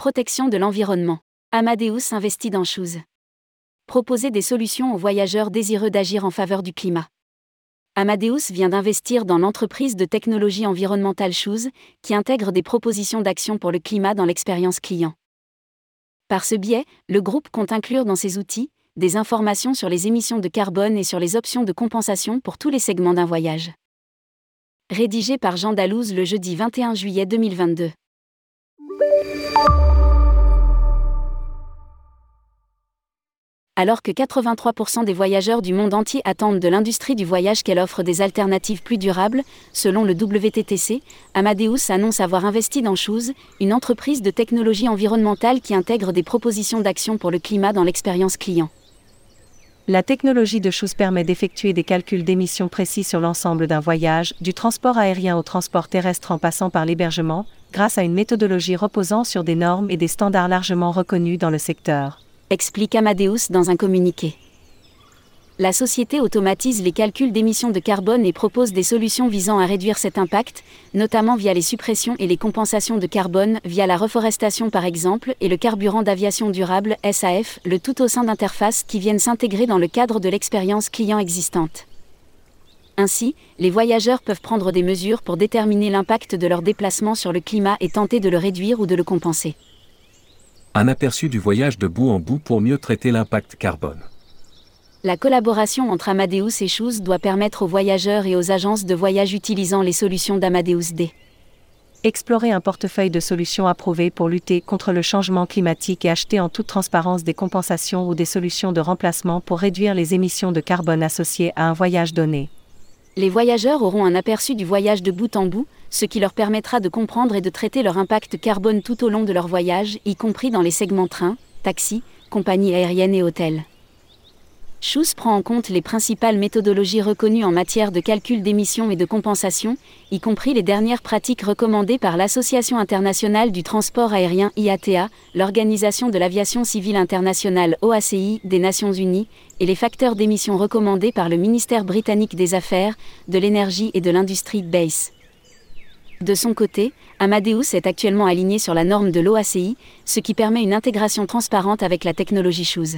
Protection de l'environnement. Amadeus investit dans Shoes. Proposer des solutions aux voyageurs désireux d'agir en faveur du climat. Amadeus vient d'investir dans l'entreprise de technologie environnementale Shoes, qui intègre des propositions d'action pour le climat dans l'expérience client. Par ce biais, le groupe compte inclure dans ses outils des informations sur les émissions de carbone et sur les options de compensation pour tous les segments d'un voyage. Rédigé par Jean Dalouse le jeudi 21 juillet 2022. Alors que 83% des voyageurs du monde entier attendent de l'industrie du voyage qu'elle offre des alternatives plus durables, selon le WTTC, Amadeus annonce avoir investi dans Shoes, une entreprise de technologie environnementale qui intègre des propositions d'action pour le climat dans l'expérience client. La technologie de Shoes permet d'effectuer des calculs d'émissions précis sur l'ensemble d'un voyage, du transport aérien au transport terrestre en passant par l'hébergement, grâce à une méthodologie reposant sur des normes et des standards largement reconnus dans le secteur explique Amadeus dans un communiqué. La société automatise les calculs d'émissions de carbone et propose des solutions visant à réduire cet impact, notamment via les suppressions et les compensations de carbone, via la reforestation par exemple, et le carburant d'aviation durable, SAF, le tout au sein d'interfaces qui viennent s'intégrer dans le cadre de l'expérience client existante. Ainsi, les voyageurs peuvent prendre des mesures pour déterminer l'impact de leur déplacement sur le climat et tenter de le réduire ou de le compenser un aperçu du voyage de bout en bout pour mieux traiter l'impact carbone. La collaboration entre Amadeus et Shoes doit permettre aux voyageurs et aux agences de voyage utilisant les solutions d'Amadeus D. Explorer un portefeuille de solutions approuvées pour lutter contre le changement climatique et acheter en toute transparence des compensations ou des solutions de remplacement pour réduire les émissions de carbone associées à un voyage donné les voyageurs auront un aperçu du voyage de bout en bout, ce qui leur permettra de comprendre et de traiter leur impact carbone tout au long de leur voyage, y compris dans les segments train, taxi, compagnie aérienne et hôtels. Schuss prend en compte les principales méthodologies reconnues en matière de calcul d'émissions et de compensation, y compris les dernières pratiques recommandées par l'Association internationale du transport aérien IATA, l'Organisation de l'aviation civile internationale OACI des Nations Unies, et les facteurs d'émissions recommandés par le ministère britannique des Affaires, de l'Énergie et de l'Industrie BASE. De son côté, Amadeus est actuellement aligné sur la norme de l'OACI, ce qui permet une intégration transparente avec la technologie Shoes.